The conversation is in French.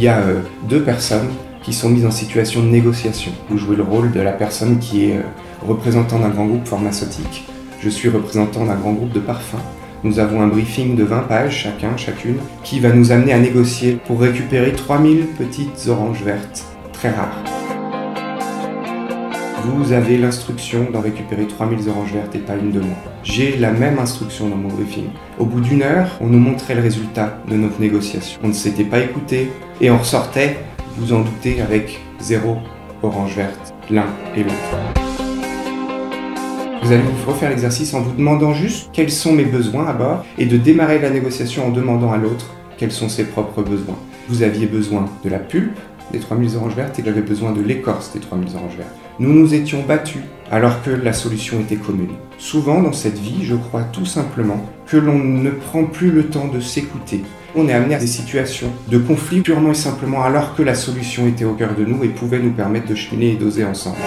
il y a euh, deux personnes qui sont mises en situation de négociation. Vous jouez le rôle de la personne qui est euh, représentant d'un grand groupe pharmaceutique. Je suis représentant d'un grand groupe de parfums. Nous avons un briefing de 20 pages chacun, chacune, qui va nous amener à négocier pour récupérer 3000 petites oranges vertes, très rares. Vous avez l'instruction d'en récupérer 3000 oranges vertes et pas une de moins. J'ai la même instruction dans mon briefing. Au bout d'une heure, on nous montrait le résultat de notre négociation. On ne s'était pas écouté et on ressortait, vous en doutez, avec zéro orange verte, l'un et l'autre. Vous allez vous refaire l'exercice en vous demandant juste quels sont mes besoins à bord et de démarrer la négociation en demandant à l'autre quels sont ses propres besoins. Vous aviez besoin de la pulpe des 3000 oranges vertes et j'avais besoin de l'écorce des 3000 oranges vertes. Nous nous étions battus alors que la solution était commune. Souvent dans cette vie, je crois tout simplement que l'on ne prend plus le temps de s'écouter. On est amené à des situations de conflit purement et simplement alors que la solution était au cœur de nous et pouvait nous permettre de cheminer et d'oser ensemble.